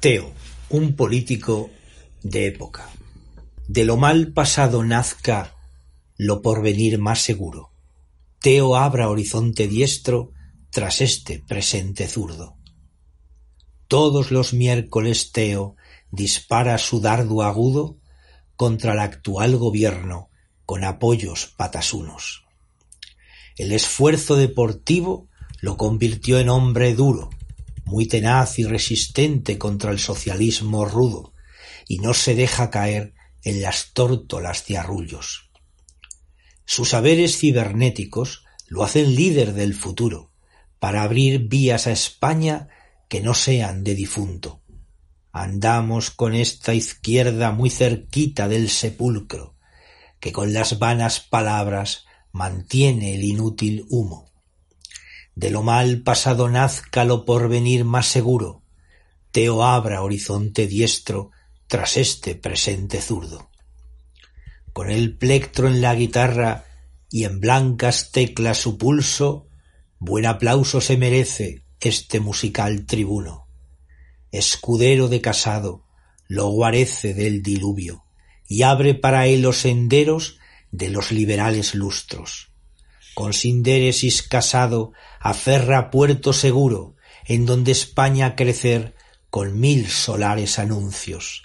Teo, un político de época. De lo mal pasado nazca lo porvenir más seguro. Teo abra horizonte diestro tras este presente zurdo. Todos los miércoles Teo dispara su dardo agudo contra el actual gobierno con apoyos patasunos. El esfuerzo deportivo lo convirtió en hombre duro, muy tenaz y resistente contra el socialismo rudo, y no se deja caer en las tórtolas de arrullos. Sus saberes cibernéticos lo hacen líder del futuro, para abrir vías a España que no sean de difunto. Andamos con esta izquierda muy cerquita del sepulcro, que con las vanas palabras mantiene el inútil humo de lo mal pasado nazca lo porvenir más seguro, Teo abra horizonte diestro tras este presente zurdo. Con el plectro en la guitarra y en blancas teclas su pulso, buen aplauso se merece este musical tribuno. Escudero de casado, lo guarece del diluvio y abre para él los senderos de los liberales lustros con sindéresis casado, aferra puerto seguro, en donde España crecer con mil solares anuncios.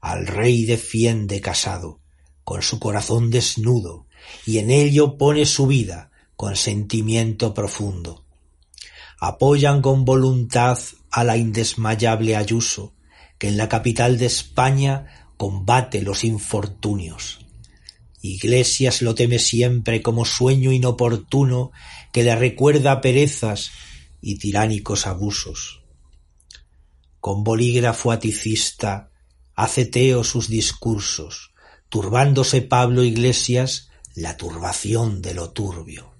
Al rey defiende casado, con su corazón desnudo, y en ello pone su vida con sentimiento profundo. Apoyan con voluntad a la indesmayable Ayuso, que en la capital de España combate los infortunios. Iglesias lo teme siempre como sueño inoportuno que le recuerda perezas y tiránicos abusos. Con bolígrafo aticista hace Teo sus discursos, turbándose Pablo Iglesias la turbación de lo turbio.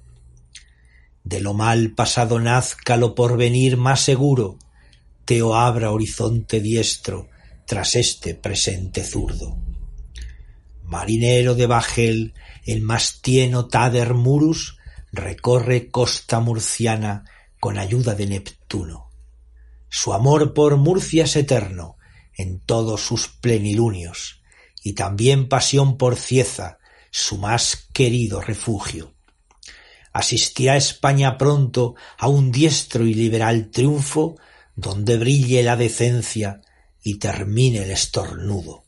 De lo mal pasado nazca lo porvenir más seguro, Teo abra horizonte diestro tras este presente zurdo marinero de bajel, el mastieno Tader Murus recorre costa murciana con ayuda de Neptuno. Su amor por Murcia es eterno en todos sus plenilunios, y también pasión por Cieza, su más querido refugio. Asistirá España pronto a un diestro y liberal triunfo donde brille la decencia y termine el estornudo.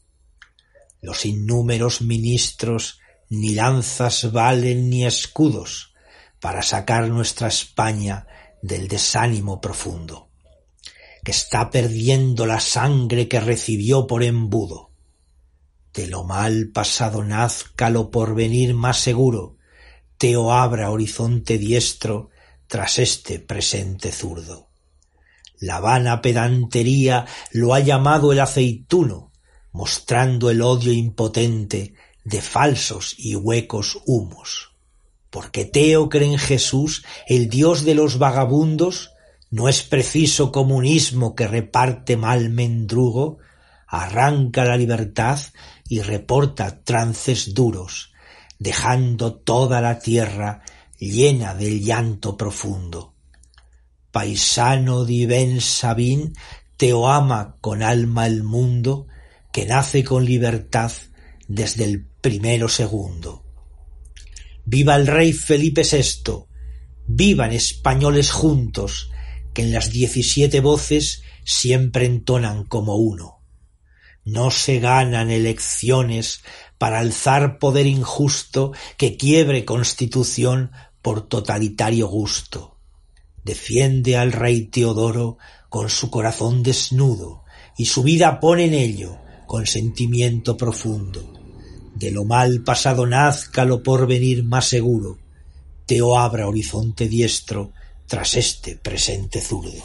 Los innúmeros ministros ni lanzas valen ni escudos para sacar nuestra España del desánimo profundo, que está perdiendo la sangre que recibió por embudo. De lo mal pasado nazca lo porvenir más seguro, Teo abra horizonte diestro tras este presente zurdo. La vana pedantería lo ha llamado el aceituno, mostrando el odio impotente de falsos y huecos humos. Porque Teo cree en Jesús, el Dios de los vagabundos, no es preciso comunismo que reparte mal mendrugo, arranca la libertad y reporta trances duros, dejando toda la tierra llena del llanto profundo. Paisano de Ben Sabín, Teo ama con alma el mundo, que nace con libertad desde el primero segundo. Viva el rey Felipe VI, vivan españoles juntos, que en las diecisiete voces siempre entonan como uno. No se ganan elecciones para alzar poder injusto que quiebre constitución por totalitario gusto. Defiende al rey Teodoro con su corazón desnudo y su vida pone en ello con sentimiento profundo. De lo mal pasado nazca lo porvenir más seguro. Teo abra horizonte diestro tras este presente zurdo.